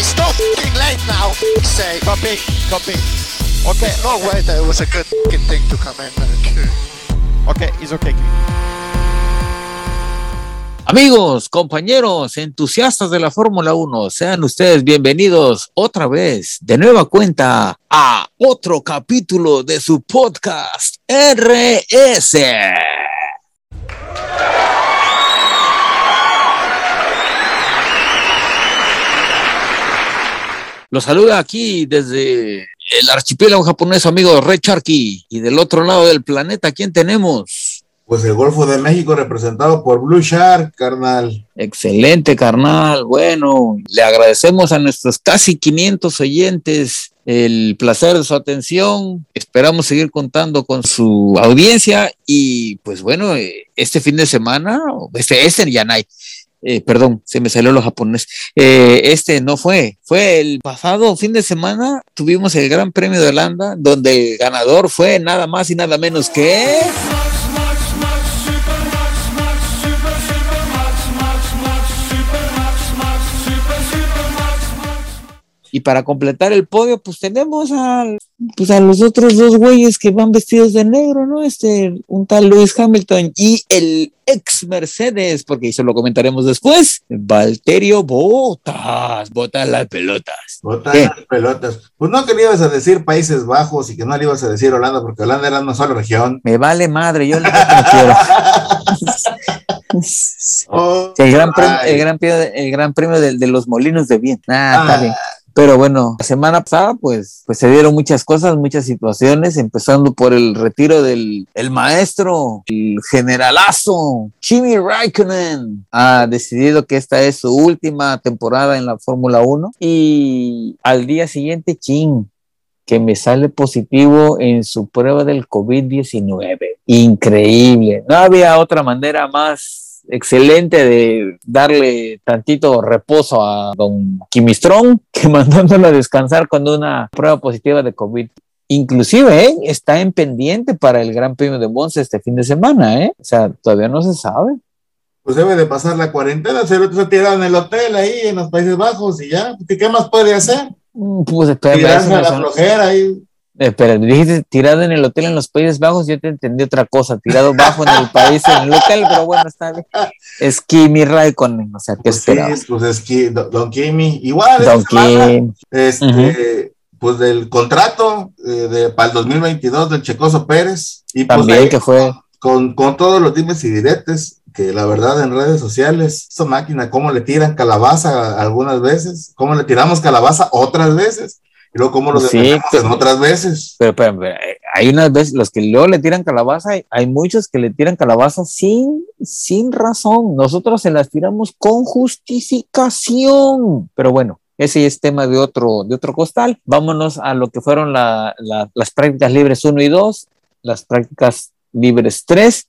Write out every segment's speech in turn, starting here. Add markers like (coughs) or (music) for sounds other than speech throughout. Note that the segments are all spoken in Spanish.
it's not fucking late now. Say, Copy, copy. Okay, no way that it was a good fucking thing to come in. (laughs) okay, it's okay. Amigos, compañeros, entusiastas de la Fórmula 1, sean ustedes bienvenidos otra vez, de nueva cuenta, a otro capítulo de su podcast RS. Los saluda aquí desde el archipiélago japonés, amigo Ray Charky. Y del otro lado del planeta, ¿quién tenemos? Pues el Golfo de México representado por Blue Shark, carnal. Excelente, carnal. Bueno, le agradecemos a nuestros casi 500 oyentes el placer de su atención. Esperamos seguir contando con su audiencia y pues bueno, eh, este fin de semana, este, este ya no hay. Eh, perdón, se me salió lo japonés. Eh, este no fue, fue el pasado fin de semana. Tuvimos el Gran Premio de Holanda, donde el ganador fue nada más y nada menos que. Y para completar el podio, pues tenemos a, pues a los otros dos güeyes que van vestidos de negro, ¿no? Este, un tal Lewis Hamilton y el ex Mercedes, porque eso lo comentaremos después, Valterio Botas, botas las pelotas. Botas las pelotas. Pues no que le ibas a decir Países Bajos y que no le ibas a decir Holanda, porque Holanda era una sola región. Me vale madre, yo no quiero. oh, (laughs) el, gran premio, el, gran premio, el gran premio de, de los molinos de bien. Ah, está bien. Pero bueno, la semana pasada pues, pues se dieron muchas cosas, muchas situaciones, empezando por el retiro del el maestro, el generalazo, Kimi Raikkonen. Ha decidido que esta es su última temporada en la Fórmula 1 y al día siguiente, ching, que me sale positivo en su prueba del COVID-19. Increíble. No había otra manera más excelente de darle tantito reposo a don Kimistrón (laughs) que mandándolo a descansar con una prueba positiva de COVID. Inclusive ¿eh? está en pendiente para el Gran Premio de Monza este fin de semana, ¿eh? O sea, todavía no se sabe. Pues debe de pasar la cuarentena, se lo tirado en el hotel ahí en los Países Bajos y ya, ¿qué, más puede hacer? Pues espera, a la flojera ahí. Espera, dijiste tirado en el hotel en los Países Bajos, yo te entendí otra cosa, tirado bajo en el país, en el hotel, pero bueno, está bien. Es Kimi Raikkonen, o sea, ¿qué pues? Sí, pues es Don Kimi, igual. Don Kimi. Este, uh -huh. pues del contrato eh, de, para el 2022 del Checoso Pérez. Y pues También que fue. Con, con todos los dimes y diretes, que la verdad en redes sociales, esta máquina, cómo le tiran calabaza algunas veces, cómo le tiramos calabaza otras veces y luego cómo lo sí, pero, otras veces. Pero, pero, pero, hay unas veces, los que luego le tiran calabaza, hay, hay, muchos que le tiran calabaza sin, sin razón. Nosotros se las tiramos con justificación. Pero bueno, ese es tema de otro, de otro costal. Vámonos a lo que fueron la, la, las prácticas libres 1 y 2, las prácticas libres 3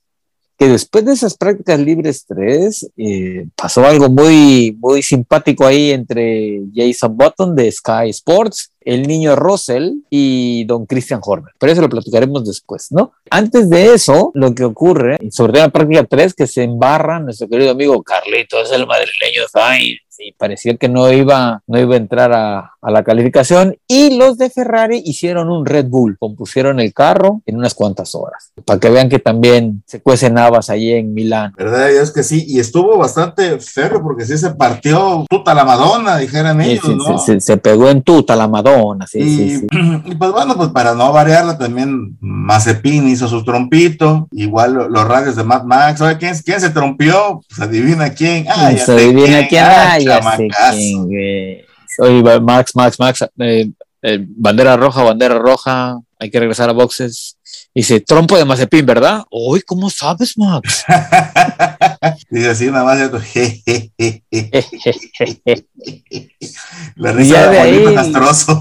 que después de esas prácticas libres 3 eh, pasó algo muy, muy simpático ahí entre Jason Button de Sky Sports, el niño Russell y don Christian Horner. Pero eso lo platicaremos después, ¿no? Antes de eso, lo que ocurre, sobre todo en la práctica 3, que se embarra nuestro querido amigo Carlitos, el madrileño Sainz, y parecía que no iba, no iba a entrar a, a, la calificación. Y los de Ferrari hicieron un Red Bull, compusieron el carro en unas cuantas horas, para que vean que también se cuecen habas allí en Milán. ¿Verdad? Es que sí, y estuvo bastante feo porque sí se partió tuta la Madonna, dijeran ellos, sí, ¿no? Se, se, pegó en tuta la Madonna, sí, y, sí, sí. (clears throat) Y pues bueno, pues para no variarla también Mazepin hizo su trompito, igual los radios de Mad Max, ¿sabe quién, quién se trompió? Pues adivina quién. Ah, se adivina quién. Ah, ya sé quién, güey. Oye, Max, Max, Max, eh, eh, bandera roja, bandera roja, hay que regresar a boxes. Dice, trompo de Mazepin, ¿verdad? Uy, ¿cómo sabes, Max? (laughs) Dice así nada más. (laughs) La risa de ahí, castroso.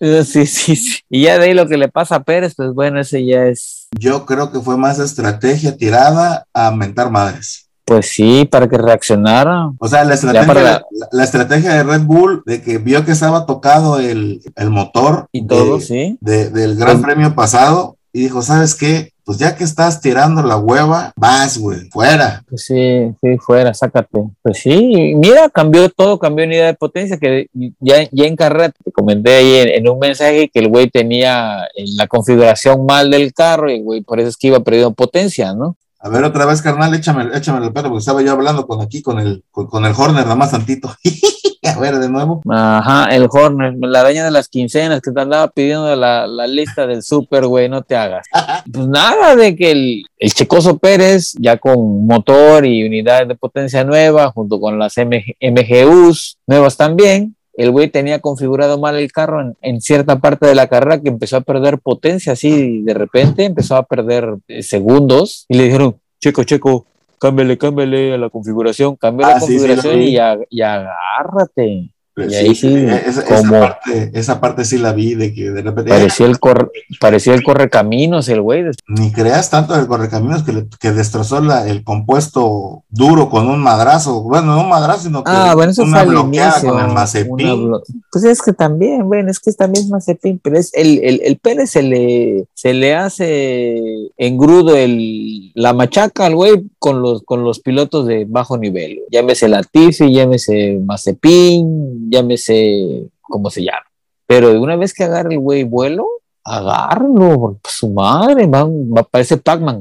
(laughs) sí, sí, sí. Y ya de ahí lo que le pasa a Pérez, pues bueno, ese ya es. Yo creo que fue más estrategia tirada a mentar madres. Pues sí, para que reaccionara. O sea, la estrategia, la... La, la... estrategia de Red Bull, de que vio que estaba tocado el, el motor y todo, de, sí. De, del Gran pues... Premio pasado, y dijo, ¿sabes qué? Pues ya que estás tirando la hueva, vas, güey, fuera. Pues sí, sí, fuera, sácate. Pues sí, mira, cambió todo, cambió unidad de potencia, que ya, ya en carrera te comenté ahí en, un mensaje que el güey tenía la configuración mal del carro y güey, por eso es que iba perdiendo potencia, ¿no? A ver, otra vez, carnal, échame, échame el pedo, porque estaba yo hablando con aquí, con el, con, el Horner, nada más tantito. (laughs) a ver, de nuevo. Ajá, el Horner, la daña de las quincenas que te andaba pidiendo la, la lista del super, güey, no te hagas. (laughs) pues nada de que el, el Checoso Pérez, ya con motor y unidades de potencia nueva, junto con las MGUs nuevas también, el güey tenía configurado mal el carro en, cierta parte de la carrera que empezó a perder potencia, así de repente empezó a perder eh, segundos y le dijeron, checo, checo, cámbiale, cámbiale a la configuración, cambia la ah, configuración y, y agárrate. Y ahí sí, esa, parte, esa, parte, sí la vi, de que de repente... Parecía el, corre, parecía el correcaminos el güey. Ni creas tanto el correcaminos que, que destrozó la, el compuesto duro con un madrazo. Bueno, no un madrazo, sino que ah, bueno, eso una fue bloqueada con el mazepín. Pues es que también, bueno, es que también es mazepín, pero es el, el, el Pérez se le, se le hace engrudo el, la machaca al güey con los, con los pilotos de bajo nivel. Llámese Latifi, llámese Mazepin, llámese como se llama. Pero de una vez que agarre el güey vuelo, agárralo, su madre, va, va a parecer Pac-Man,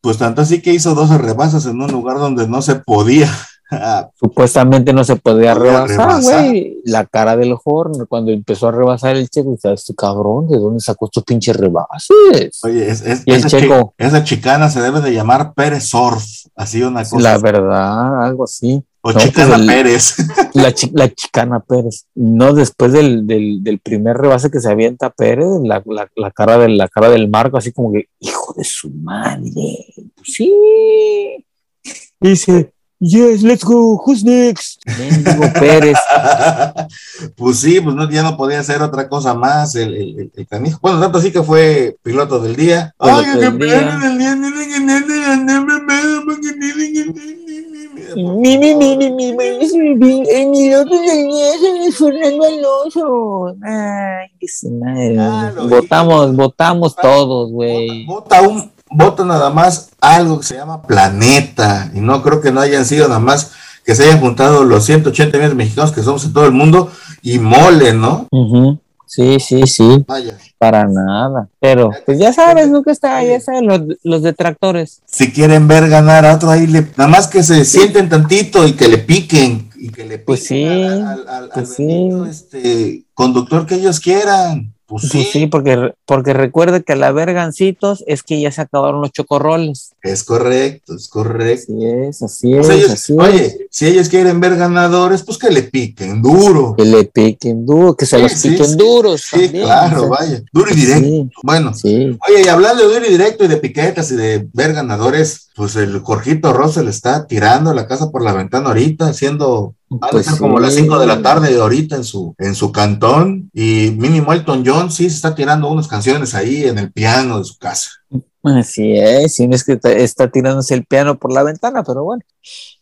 Pues tanto así que hizo 12 rebasas en un lugar donde no se podía. (laughs) Supuestamente no se podía, rebasar, güey. La cara del Horner cuando empezó a rebasar el checo, dice, este cabrón, ¿de dónde sacó estos pinches rebases? Oye, es, es, esa, checo, esa chicana se debe de llamar Pérez Surf, así una cosa. La verdad, algo así. O Chicana pues Pérez. (laughs) La, la, Chicana Pérez. No, después del, del, del, primer rebase que se avienta Pérez, la, la, cara del, la cara del Marco, así como que, hijo de su madre. Sí. Dice, Yes, let's go. Who's next? Mendigo Pérez. pues sí, pues no, ya no podía hacer otra cosa más el, el, el, canijo. Bueno, tanto así que fue piloto del día. Ay, que piloto del día. Mi, mi, mi, mi, mi, mi, el piloto del día es Fernando Alonso. Ay, qué madre. Votamos, votamos todos, güey. Vota un voto nada más algo que se llama planeta, y no creo que no hayan sido nada más que se hayan juntado los 180 millones de mexicanos que somos en todo el mundo y mole, ¿no? Sí, sí, sí. Vaya. Para nada. Pero, pues ya sabes, nunca está, ya saben, los, los, detractores. Si quieren ver ganar a otro ahí, le, nada más que se sienten tantito y que le piquen y que le pues piquen al, al, pues este, conductor que ellos quieran. Pues, pues sí. porque, porque recuerde que al haber gancitos es que ya se acabaron los chocorroles. Es correcto, es correcto. Así es, así es. oye, si ellos quieren ver ganadores, pues que le piquen duro. Que le piquen duro, que se los piquen duros. Sí, claro, vaya. Duro y directo. Bueno, oye, y hablando de duro y directo y de piquetas y de ver ganadores, pues el Jorgito le está tirando la casa por la ventana ahorita, haciendo pues como las 5 de la tarde ahorita en su, en su cantón. Y mínimo Elton John sí se está tirando unas canciones ahí en el piano de su casa. Así es, si no es que está, tirándose el piano por la ventana, pero bueno.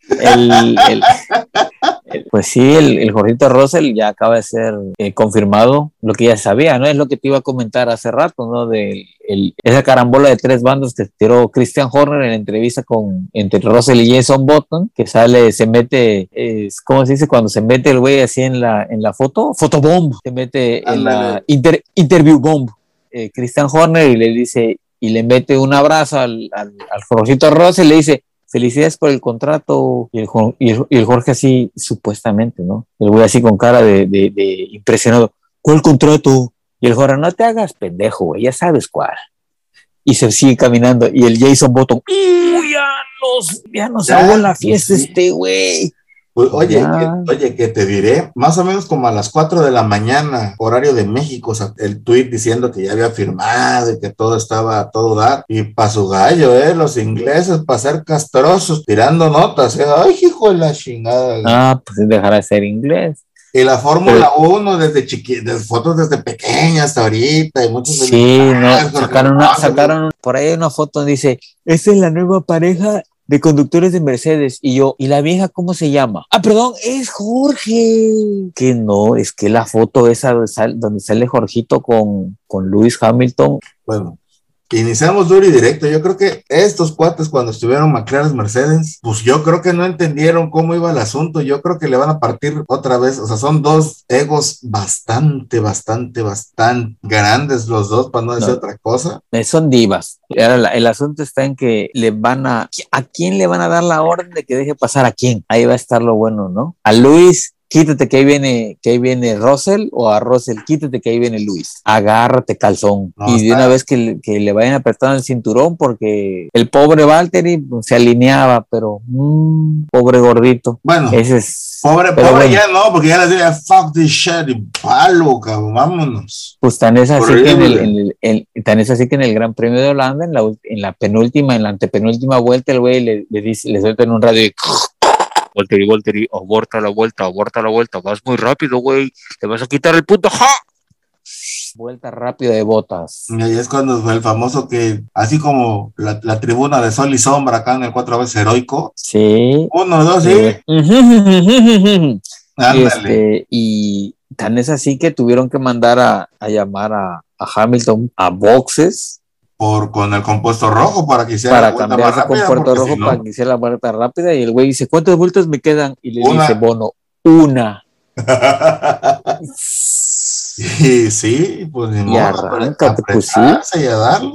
(laughs) pues sí, el, el Jorgito Russell ya acaba de ser eh, confirmado, lo que ya sabía, ¿no? Es lo que te iba a comentar hace rato, ¿no? De esa carambola de tres bandos que tiró Christian Horner en la entrevista con, entre Russell y Jason Button, que sale, se mete, es, ¿cómo se dice? Cuando se mete el güey así en la, en la foto, fotobomb, se mete en la interview bomb. Eh, Christian Horner y le dice, y le mete un abrazo al, al, al Jorgito Rosa y le dice, felicidades por el contrato. Y el, y el, Jorge así, supuestamente, ¿no? El güey así con cara de, de, impresionado. ¿Cuál contrato? Y el Jorge, no te hagas pendejo, güey, ya sabes cuál. Y se sigue caminando. Y el Jason Bottom, ya nos, ya nos ahogó la fiesta este güey. Pues, oye, que, oye, que te diré, más o menos como a las 4 de la mañana, horario de México, el tweet diciendo que ya había firmado y que todo estaba todo dar. Y para su gallo, ¿eh? Los ingleses, para ser castrosos, tirando notas, ¿eh? Ay, hijo de la chingada. Ah, pues dejará de ser inglés. Y la Fórmula 1 desde chiquitas, fotos desde pequeña hasta ahorita, y muchos Sí, no, sacaron, una, sacaron por ahí una foto donde dice, esa es la nueva pareja de conductores de Mercedes. Y yo, ¿y la vieja cómo se llama? Ah, perdón, es Jorge. Que no, es que la foto esa donde sale Jorgito con, con Lewis Hamilton. Bueno, Iniciamos duro y directo. Yo creo que estos cuates cuando estuvieron McLaren Mercedes, pues yo creo que no entendieron cómo iba el asunto. Yo creo que le van a partir otra vez. O sea, son dos egos bastante, bastante, bastante grandes los dos, para no decir otra cosa. Eh, son divas. el asunto está en que le van a... ¿A quién le van a dar la orden de que deje pasar a quién? Ahí va a estar lo bueno, ¿no? A Luis quítate que ahí viene, que ahí viene Russell o a Russell, quítate que ahí viene Luis, agárrate calzón y de una vez que, que, le vayan apretando el cinturón porque el pobre Valtteri pues, se alineaba, pero mmm, pobre gordito. Bueno, ese es pobre, pobre ya no, porque ya le diría fuck this shit y palo, cabrón, vámonos. Pues tan es así que en el, en el, tan es así que en el Gran Premio de Holanda, en la, en la penúltima, en la antepenúltima vuelta, el güey le, le dice, le suelta en un radio y Walter y Walter y aborta la vuelta, aborta la vuelta, vas muy rápido, güey, te vas a quitar el punto, ¡ja! Vuelta rápida de botas. Y ahí es cuando fue el famoso que, así como la, la, tribuna de sol y sombra acá en el cuatro veces heroico. Sí. Uno, dos, sí. y, (laughs) este, y tan es así que tuvieron que mandar a, a llamar a, a Hamilton a boxes por, con el compuesto rojo para que hiciera para la vuelta cambiar más rápida, compuesto rojo si no... para que hiciera la vuelta rápida y el güey dice ¿cuántas vueltas me quedan? y le una. dice Bono una (laughs) y sí pues ni y modo, arráncate pues sí y a darle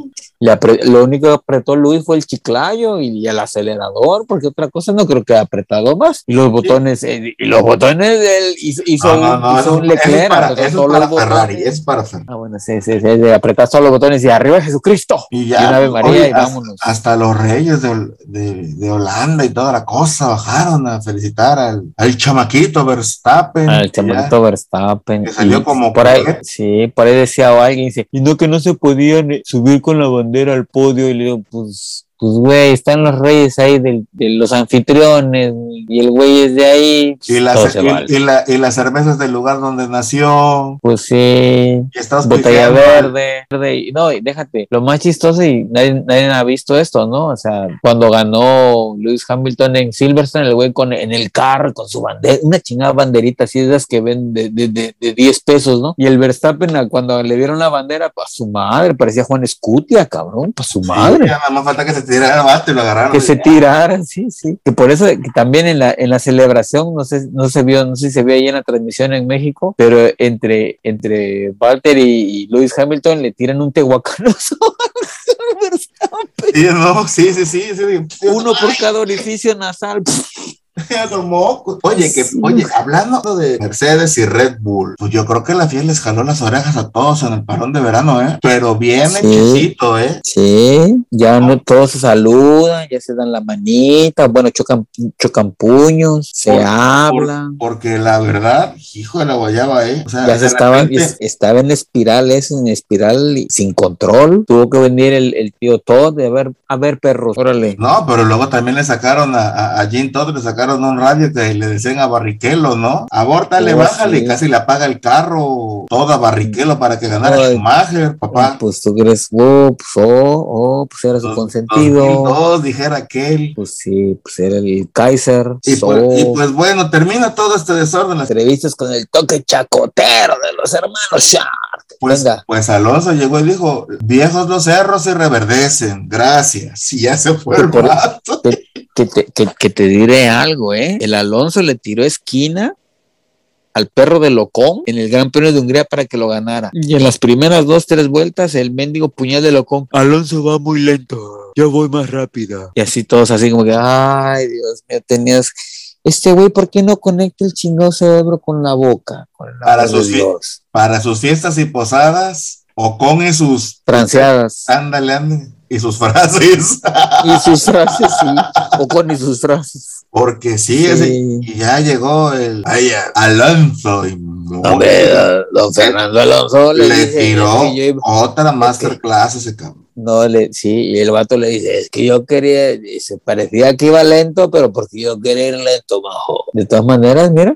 lo único que apretó Luis fue el chiclayo y el acelerador, porque otra cosa no creo que ha apretado más. Y los botones, eh, y los botones él hizo, hizo, no, no, no, hizo un Leclerc. Es para, es para Ferrari, es para Ferrari. Ah, bueno, sí, sí, sí, apretar todos los botones y arriba Jesucristo. Y ya, y una vez María oye, y vámonos. Hasta los reyes de, de, de, Holanda y toda la cosa bajaron a felicitar al, al chamaquito Verstappen. Al chamaquito ya, Verstappen. Que salió y como por ahí, sí, por ahí decía alguien, dice, y no que no se podían subir con la bandera al podio y le digo, pues, pues güey, están los reyes ahí de, de los anfitriones y el güey es de ahí. Y las, y, vale. y, la, y las cervezas del lugar donde nació. Pues sí. Y estás Botella verde, verde. Y no, déjate, lo más chistoso y nadie, nadie ha visto esto, ¿no? O sea, cuando ganó Lewis Hamilton en Silverstone, el güey con, en el carro con su bandera, una chingada banderita así de esas que ven de, de, de, de 10 pesos, ¿no? Y el Verstappen, cuando le dieron la bandera, para su madre, parecía Juan Escutia, cabrón, para su madre. Sí, nada más falta que se tirara lo agarraron. Que se tirara, sí, sí. Que por eso, que también en la, en la celebración, no sé, no se vio, no sé si se vio ahí en la transmisión en México, pero entre, entre Walter y, y Lewis Hamilton le tiran un tehuacanoso. (laughs) Sí, no, sí, sí, sí, sí. Uno por cada orificio nasal. (laughs) Oye, que, oye, hablando de Mercedes y Red Bull, pues yo creo que la fiel les jaló las orejas a todos en el parón de verano, ¿eh? Pero bien Sí. hechecito, ¿eh? Sí, ya no todos se saludan, ya se dan la manita, bueno, chocan, chocan puños, se Por- hablan. Por- porque la verdad, hijo de la guayaba, ¿eh? O sea, Ya se estaba, repente- estaba en espiral, eso, en espiral sin control. Tuvo que venir el, el tío Todd de a ver, a ver, perros, órale. No, pero luego también le sacaron a, a, a Jim Todd, le sacaron un radio que le decían a Barrichello, ¿no? Abórtale, Oh, bájale, sí. casi le apaga el carro todo a Barrichello para que ganara Ay. Schumacher, papá. Pues tú crees, oh, pues, oh, oh, pues era su Dos- consentido. 2002, dijera aquel. Pues sí, pues era el Kaiser. Y pues, oh, y pues bueno, termina todo este desorden. Las- entrevistas con el toque chacotero de los hermanos Shark. Pues, Venga. pues Alonso llegó y dijo, viejos los cerros se reverdecen, gracias. Y ya se fue el vato. Que te, que, que te diré algo, ¿eh? El Alonso le tiró esquina al perro de Locón en el Gran Premio de Hungría para que lo ganara. Y en las primeras dos, tres vueltas, el mendigo puñal de Locón. Alonso va muy lento. Yo voy más rápida. Y así todos así como que, ay, Dios mío, tenías... Este güey, ¿por qué no conecta el chingado cerebro con la boca? Con el Para sus. Para sus fiestas y posadas, Ocon y sus... Franceadas. Ándale, ándale. Y sus frases. Y sus frases, sí. O con y sus frases. Porque sí, Sí. ese- y ya llegó el ay, Alonso y Hombre, don- don Fernando Alonso le, le dice, tiró "Es que yo- otra masterclass ese cabrón. No, le, sí, y el vato le dice, es que yo quería, se parecía que iba lento, pero porque yo quería ir lento, majo. De todas maneras, mira,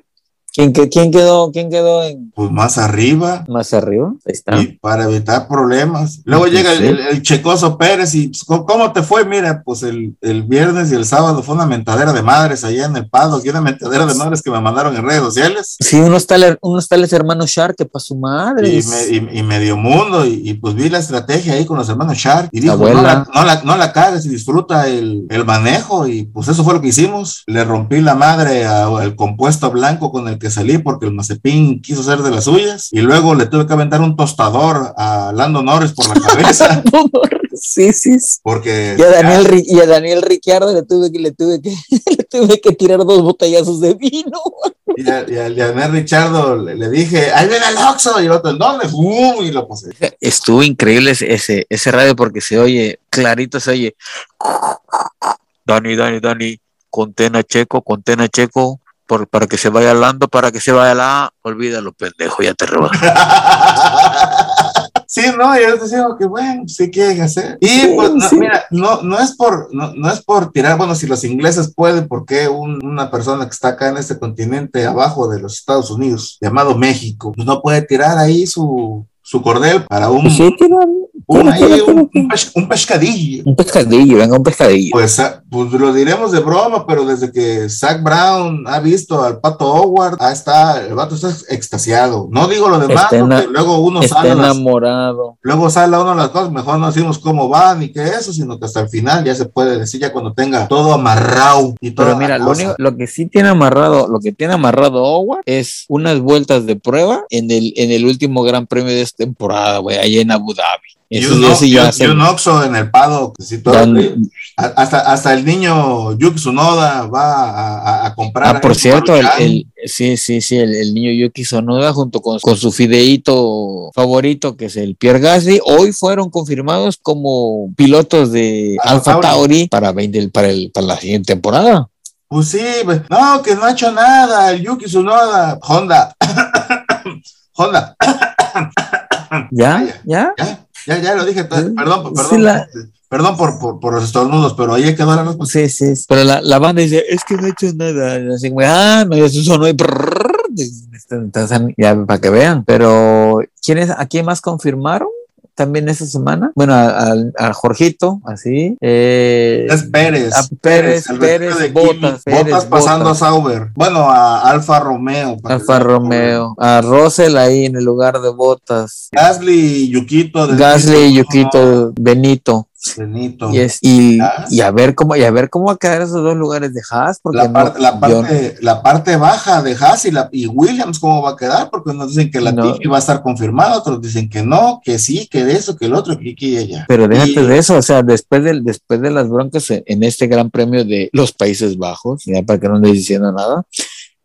¿Quién, quién, quedó, ¿Quién quedó en...? Pues más arriba. Más arriba, ahí está. Y para evitar problemas. Luego llega el, Checoso Pérez y pues, ¿cómo te fue? Mira, pues el, el, viernes y el sábado fue una mentadera de madres allá en el Pado, y una mentadera de madres que me mandaron en redes sociales. Sí, unos tales, unos tales hermanos Shark que para su madre. Y, medio mundo, y, pues vi la estrategia ahí con los hermanos Shark y dijo, no la, no la, no la cagues y disfruta el, el manejo y pues eso fue lo que hicimos. Le rompí la madre al compuesto blanco con el que salí porque el Mazepin quiso ser de las suyas y luego le tuve que aventar un tostador a Lando Norris por la (laughs) cabeza. sí, sí. Porque y a Daniel, y a Daniel Ricciardo le tuve que le tuve que (laughs) le tuve que tirar dos botellazos de vino. Y a, Daniel Ricciardo le, dije, ahí viene el Oxxo, y el otro, ¿dónde? y lo pasé. Estuvo increíble ese, ese radio porque se oye, clarito se oye. Dani, Dani, Dani, contena checo, contena checo, por, para que se vaya hablando, para que se vaya la, olvídalo, pendejo, ya te rebajo. (laughs) Sí, no, yo te digo que bueno, sí quieren hacer. Y pues, mira, no, no es por, no, no, es por tirar, bueno, si los ingleses pueden, ¿por qué una persona que está acá en este continente abajo de los Estados Unidos, llamado México, pues no puede tirar ahí su, su cordel para un, sí, un, un, pescadillo. Un pescadillo, venga, un pescadillo. Pues, ah, pues lo diremos de broma, pero desde que Zach Brown ha visto al Pato Howard, ahí está, el vato está extasiado. No digo lo demás, porque luego uno está sale. enamorado. luego sale uno de las cosas, mejor no decimos cómo va ni qué eso, sino que hasta el final ya se puede decir, ya cuando tenga todo amarrado y todo. Pero mira, lo, único, lo que sí tiene amarrado, lo que tiene amarrado Howard es unas vueltas de prueba en el, en el último gran premio de esta temporada, güey, allá en Abu Dhabi. Y un, Oxo en el Pado, hasta, hasta el niño Yuki Tsunoda va a, comprar. Ah, por cierto, el, sí, sí, sí, el, niño Yuki Tsunoda junto con, su fideíto favorito, que es el Pierre Gasly, hoy fueron confirmados como pilotos de Alfa Tauri para, para, el, para la siguiente temporada. Pues sí, pues, no, que no ha hecho nada, el Yuki Tsunoda, Honda, (coughs) Honda. (coughs) ¿Ya? ¿Ya? ¿Ya? Ya, ya lo dije, perdón, perdón, perdón por, por, los estornudos, pero ahí quedó la respuesta. Sí, sí, pero la, la banda dice, es que no he hecho nada. Así, ah, no, eso sonó y ya para que vean. Pero, ¿quiénes, ¿a quién más confirmaron? También esa semana. Bueno, a, Jorgito, así. Eh, es Pérez. A Pérez, Pérez, Botas. Botas pasando a Sauber. Bueno, a Alfa Romeo. Alfa Romeo. A Rosel ahí en el lugar de Botas. Gasly y Yukito. Gasly y Yukito Benito. Benito. Y, y, y, a ver cómo, y a ver cómo va a quedar esos dos lugares de Haas. Porque la, parte, la, parte, la parte baja de Haas y, la, y Williams, ¿cómo va a quedar? Porque unos dicen que la no. va a estar confirmada, otros dicen que no, que sí, que de eso, que el otro, que aquí y allá. Pero déjate de eso, o sea, después, del, después de las broncas en este Gran Premio de los Países Bajos, ya para que no andes diciendo nada,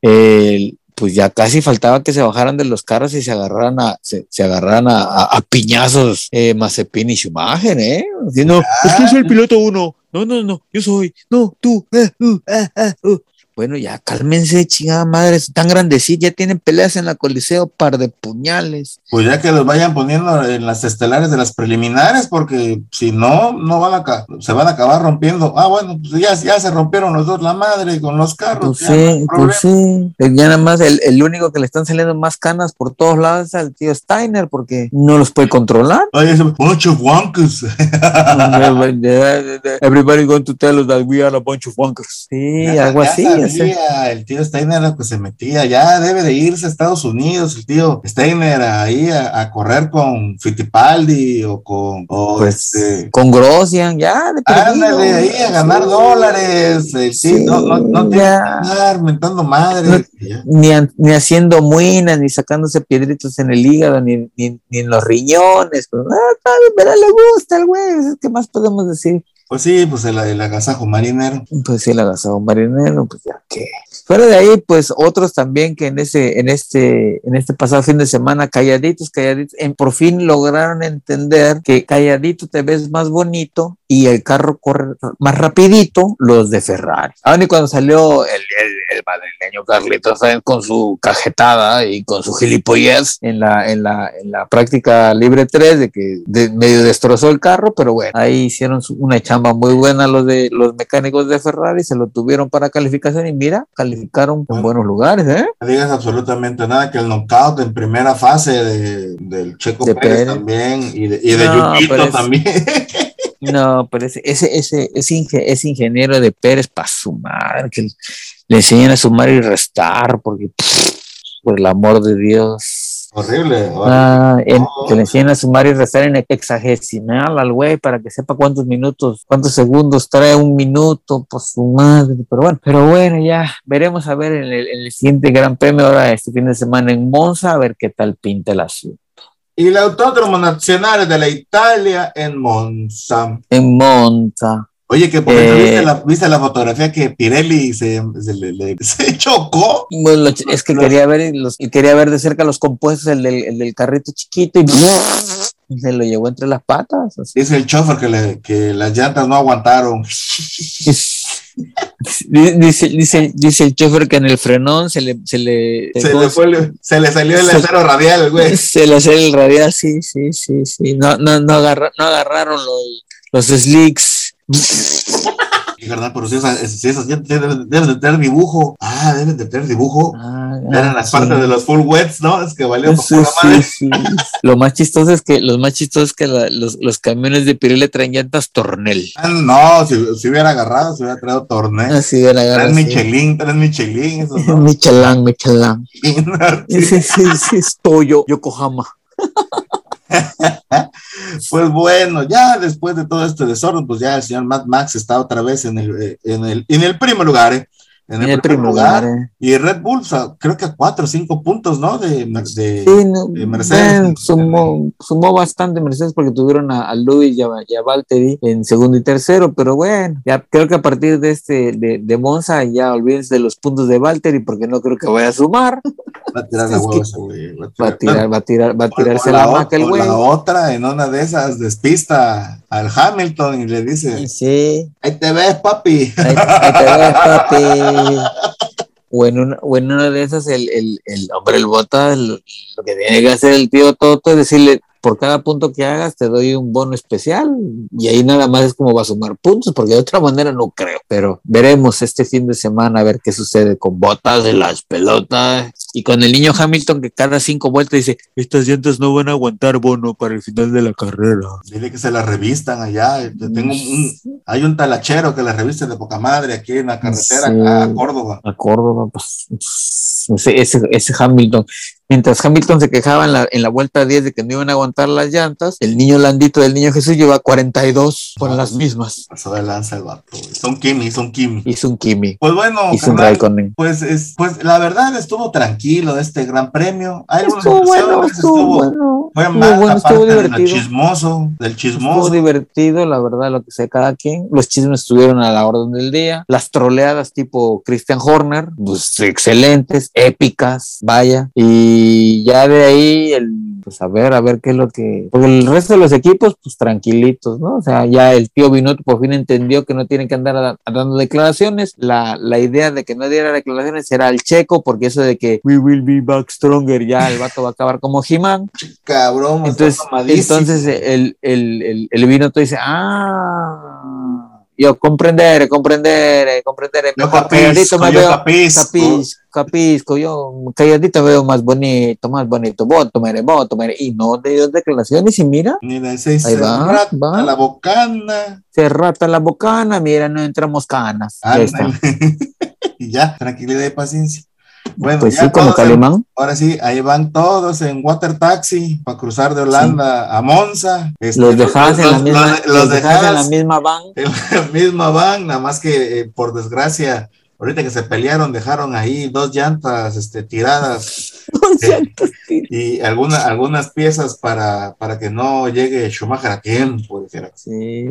el, pues ya casi faltaba que se bajaran de los carros y se agarraran a, se, agarraran a, piñazos eh, Mazepin y Schumacher, ¿eh? Diciendo, es que soy el piloto uno. No, no, no, yo soy. No, tú. Eh, uh, eh, uh bueno, ya cálmense, chingada madre, tan grandecitos, ya tienen peleas en la Coliseo, par de puñales. Pues ya que los vayan poniendo en las estelares de las preliminares, porque si no, no van a se van a acabar rompiendo. Ah, bueno, pues ya, ya se rompieron los dos la madre con los carros. Pues sí, pues sí. Ya nada más el, el, único que le están saliendo más canas por todos lados es al tío Steiner, porque no los puede controlar. Oye, bunch of wonkers. (laughs) (laughs) Everybody going to tell us that we are a bunch of wonkers. Sí, algo así el tío Steiner pues se metía, ya debe de irse a Estados Unidos, el tío Steiner ahí a, correr con Fittipaldi o con pues, este, con Grosjean, ya de Ándale ahí a ganar dólares, sí, no, no, no tiene que estar mentando madre. ni, ni, haciendo muinas, ni sacándose piedritos en el hígado, ni, ni, en los riñones, pero ah, le gusta el güey, ¿qué más podemos decir? Pues sí, pues el, el, agasajo marinero. Pues sí, el agasajo marinero, pues ya que. Fuera de ahí, pues otros también que en ese, en este, en este pasado fin de semana, calladitos, calladitos, en, por fin lograron entender que calladito te ves más bonito y el carro corre más rapidito los de Ferrari. Aún y cuando salió el, el, el madrileño Carlitos con su cajetada y con su gilipollez en la, en la, en la práctica libre 3 de que de, medio destrozó el carro, pero bueno, ahí hicieron una chamba muy buena los de los mecánicos de Ferrari, se lo tuvieron para calificación y mira, calificaron en buenos lugares, ¿eh? No digas absolutamente nada, que el knockout en primera fase de, del Checo De Pérez, Pérez. también y de, y de No, también. (laughs) No, pero ese, ese, ese, ese, inge- ese ingeniero de Pérez para sumar, que le enseñan a sumar y restar, porque pff, por el amor de Dios. Horrible. horrible. Ah, en- que le enseñan a sumar y restar en hexagesimal al güey para que sepa cuántos minutos, cuántos segundos trae un minuto, por su madre. Pero bueno, pero bueno, ya veremos a ver en el, en el siguiente Gran Premio ahora este fin de semana en Monza, a ver qué tal pinta el asunto. Y el Autódromo Nacional de la Italia en Monza. En Monza. Oye, que por Eh. ¿viste, la, viste la fotografía que Pirelli se, se, le- le- (laughs) se chocó? Bueno, es que quería ver los, quería ver de cerca los compuestos, el del, el del carrito chiquito y (laughs) se lo llevó entre las patas. Dice el chofer que, le- que las llantas no aguantaron. Dice, dice, dice el chofer que en el frenón se le, se le, Se le, fue se le salió el acero radial, güey. (laughs) se le hace el radial, sí, sí, sí, sí. No, no, no, agarra- no agarraron los, los slicks. (laughs) Pero si esas, si esas deben, deben de tener dibujo. Ah, deben de tener dibujo. Ah, Eran las sí. partes de los full wets, ¿no? Es que valió por Sí, sí, madre. Lo más chistoso es que los más chistosos es que la- los, los camiones de Pirelli traen llantas tornel. Ah, No, si, si hubiera agarrado, se hubiera traído torneo. Así de la garra. Tres. Michelin, tres Michelin, esos no. (laughs) Michelin, Michelin. (laughs) Sí. Sí, sí, sí, es Toyo, Yokohama. (laughs) Pues bueno, ya después de todo este desorden, pues ya el señor Mad Max está otra vez en el, eh, en el, en el primer lugar, ¿eh? En el primer lugar. eh. Y Red Bull, o sea, creo que a cuatro o cinco puntos, ¿no? De, de- Sí, no, de Mercedes. bueno, sumó, sumó bastante Mercedes porque tuvieron a, a Luis y a, y a Valtteri en segundo y tercero, pero bueno, ya creo que a partir de este de, de Monza ya olvídense de los puntos de Valtteri porque no creo que vaya a sumar. va a tirar (laughs) la huevo ese güey. Va a tirar, va a tirar, va a o tirarse la o maca el güey. La otra, en una de esas, despista al Hamilton y le dice: Sí, Ahí te ves, papi. ahí, ahí te ves, papi. (laughs) (laughs) O en, una, o en una de esas, el, el, el hombre, el bota, lo, lo que tiene que hacer el tío Toto es decirle, por cada punto que hagas te doy un bono especial y ahí nada más es como va a sumar puntos, porque de otra manera no creo. Pero veremos este fin de semana a ver qué sucede con botas de las pelotas y con el niño Hamilton que cada cinco vueltas dice, estas llantas no van a aguantar bono para el final de la carrera. Dile que se la revistan allá. Yo Tengo un, hay un talachero que la reviste de poca madre aquí en la carretera Sí. a Córdoba. a Córdoba, pues, ese, ese, ese Hamilton. Mientras Hamilton se quejaba en la, en la vuelta 10 de que no iban a aguantar las llantas, el niño Landito del niño Jesús lleva 42 con Ah. las mismas. Pasó de lanza el vato. Son Kimi, son Kimi. Hizo un Kimi, Pues bueno, carnal, Raikkonen. pues, es, pues la verdad estuvo tranquilo este gran premio. Hay Estuvo bueno, situaciones, estuvo bueno. Fue Estuvo más bueno, estuvo de divertido. chismoso, del Estuvo chismoso. divertido, la verdad, lo que sea cada quien. Los chismes estuvieron a la orden del día. Las troleadas tipo Christian Horner, pues excelentes, épicas, vaya. Y ya de ahí, el, pues a ver, a ver qué es lo que. Porque el resto de los equipos, pues tranquilitos, ¿no? O sea, ya el tío Binotto por fin entendió que no tienen que andar dando declaraciones. La, la idea de que no diera declaraciones era el checo, porque eso de que we will be back stronger, ya el vato va a acabar como He-Man. Cabrón, Entonces, entonces el, el, el, el dice, ah, yo comprender, comprender, comprender. Yo calladito capisco, yo veo, capisco. capis, capisco, yo calladito veo más bonito, más bonito, voto, mere, voto, mere. Y no te dio declaraciones y mira, Mira, Ahí se va, rata va. la bocana. se rata la bocana, mira, no entramos canas. Ya está. Ándale. (laughs) y ya, tranquilidad y paciencia. Bueno, Pues ya sí, como en- Calimán. ahora sí, ahí van todos en water taxi para cruzar de Holanda a Monza. Este, Los dejas en la misma, los- los los dejas en la misma van. en la (laughs) misma van, nada más que eh, por desgracia, ahorita que se pelearon, dejaron ahí dos llantas este, (laughs) tiradas y alguna, algunas piezas para, para que no llegue Schumacher a tiempo, dijera. Sí.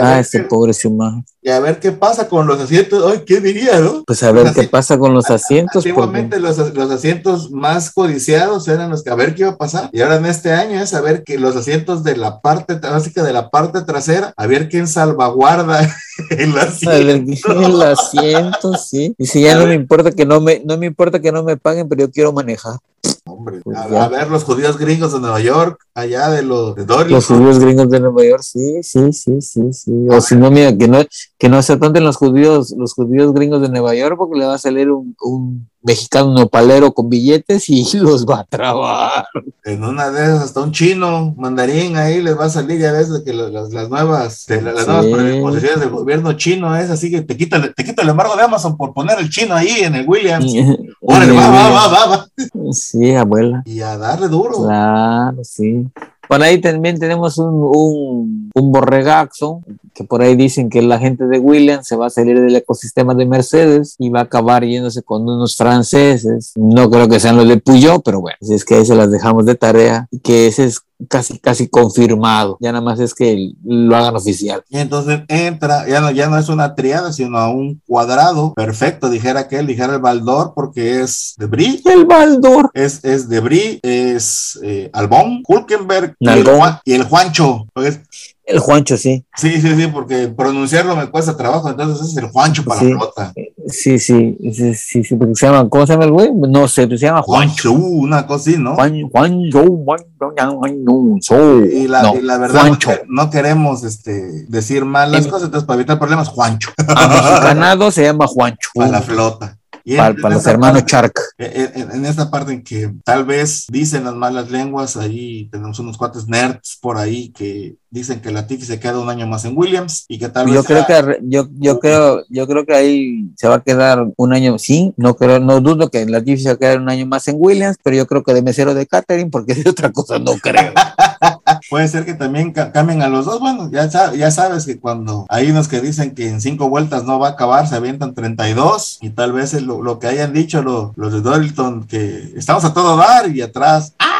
ah, ese pobre Schumacher. Y a ver qué pasa con los asientos. Ay, ¿qué diría, no? Pues a ver qué pasa con los asientos. Antiguamente los, los, asientos más codiciados eran los que a ver qué iba a pasar. Y ahora en este año es a ver que los asientos de la parte básica de la parte trasera, a ver quién salvaguarda (laughs) el asiento. (laughs) El, asiento, sí. Y si ya no me importa que no me, no me importa que no me paguen, pero yo quiero manejar. Hombre, pues a, ver los judíos gringos de Nueva York, allá de los de Los judíos gringos de Nueva York, sí, sí, sí, sí, sí. O si no, mira, que no, que no se atonten los judíos, los judíos gringos de Nueva York, porque le va a salir un, un mexicano nopalero con billetes y (laughs) los va a trabar. En una de esas, hasta un chino mandarín ahí les va a salir, ya ves, que las, las nuevas, las nuevas posiciones del gobierno chino es así que te quita, te quita el embargo de Amazon por poner el chino ahí en el Williams. (laughs) Órale, va, va, va, va, va. Sí, abuela. Y a darle duro. Claro, sí. Por ahí también tenemos un, un, un, borregaxo, que por ahí dicen que la gente de Williams se va a salir del ecosistema de Mercedes y va a acabar yéndose con unos franceses. No creo que sean los de Puyol, pero bueno, si es que ahí se las dejamos de tarea. Y que ese es casi casi confirmado. Ya nada más es que lo hagan oficial. Y entonces entra, ya no, ya no es una triada, sino a un cuadrado perfecto, dijera que él, dijera el Baldor, porque es de Brie. El Baldor. Es, es de Brie, es eh, Albón, Hulkenberg y el, y el, Juancho. Pues, el Juancho, sí. Sí, sí, sí, porque pronunciarlo me cuesta trabajo, entonces es el Juancho para la flota. Sí, sí, sí, sí, sí, porque se llama, ¿cómo se llama el güey? No sé, se llama Juancho, uh, una cosa así, ¿no? Juan, Juancho, Juancho, y la, no, y la verdad no, no, queremos este, decir mal las cosas, entonces para evitar problemas, Juancho. A (laughs) ganado se llama Juancho. Para la flota para, los hermanos Chark. En, esta parte en que tal vez dicen las malas lenguas, ahí tenemos unos cuates nerds por ahí que dicen que la Tiki se queda un año más en Williams y que tal vez yo creo que yo, yo creo yo creo que ahí se va a quedar un año sí no creo no dudo que la Tiki se va a quedar un año más en Williams pero yo creo que de mesero de catering porque (laughs) de otra cosa no creo (laughs) puede ser que también cambien a los dos bueno ya, ya sabes que cuando hay unos que dicen que en cinco vueltas no va a acabar se avientan 32 y tal vez lo, lo que hayan dicho los de Dorilton que estamos a todo dar y atrás ¡ah!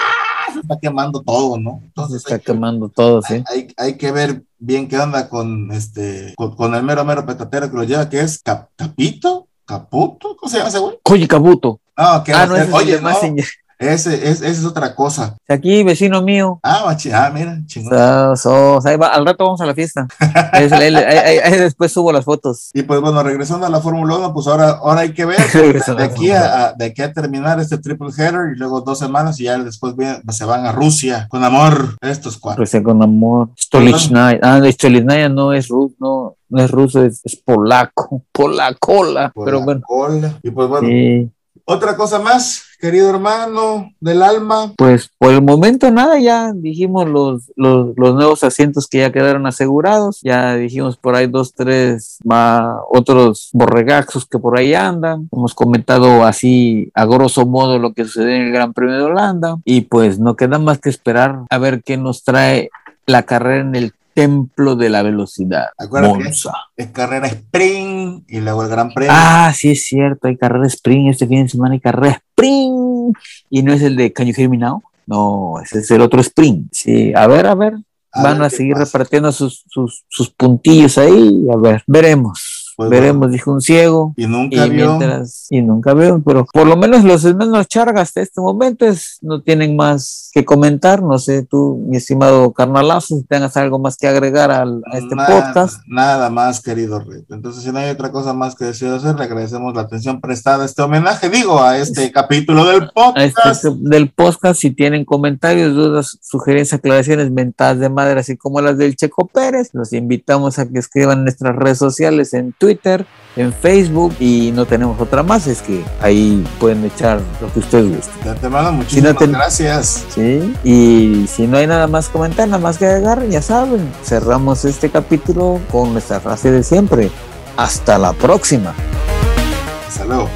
está quemando todo, ¿no? Entonces está quemando todo, sí. Hay, hay, que ver bien qué onda con este, con, el mero mero petatero que lo lleva, que es Capito, Caputo, ¿cómo se llama ese güey? Koji Caputo. No, que ah, no, oye, no, ese, es, es otra cosa. Aquí, vecino mío. Ah, ah mira, chingón. al rato vamos a la fiesta. ahí, después subo las fotos. Y pues bueno, regresando a la Fórmula 1, pues ahora, ahora hay que ver (laughs) de, aquí a, de aquí a terminar este triple header y luego dos semanas y ya después se van a Rusia con amor estos cuatro. Rusia con amor. Stolichnaya. Ah, Stolichnaya no es ruso, no, no es ruso, es, polaco. Polacola. pero bueno. Y pues bueno. Otra cosa más, querido hermano del alma. Pues por el momento nada, ya dijimos los, los, nuevos asientos que ya quedaron asegurados, ya dijimos por ahí dos, tres más otros borregazos que por ahí andan. Hemos comentado así a grosso modo lo que sucede en el Gran Premio de Holanda y pues no queda más que esperar a ver qué nos trae la carrera en el templo de la velocidad. Monza. Es, carrera sprint y luego el Gran Premio. Ah, sí, es cierto. Hay carrera sprint este fin de semana. Hay carrera sprint. Y no es el de Can You Hear Me Now? No, ese es el otro sprint. Sí, a ver, a ver. Van a seguir repartiendo sus, sus, sus puntillos ahí. A ver, veremos. Pues Veremos, dijo un ciego. Y nunca vio. y nunca vio, pero por lo menos los hermanos Charga hasta este momento no tienen más que comentar. No sé, tú, mi estimado carnalazo, si tengas algo más que agregar al, a este podcast. Nada más, querido Reto. Entonces, si no hay otra cosa más que decir agradecemos la atención prestada a este homenaje, digo, a este capítulo del podcast. Este, del podcast, si tienen comentarios, dudas, sugerencias, aclaraciones, mentadas de madre, así como las del Checo Pérez, los invitamos a que escriban en nuestras redes sociales en Twitter Twitter, en Facebook y no tenemos otra más, es que ahí pueden echar lo que ustedes gusten. De muchísimas gracias. Sí, y si no hay nada más comentar, nada más que agregar, ya saben, cerramos este capítulo con nuestra frase de siempre. Hasta la próxima. Hasta luego.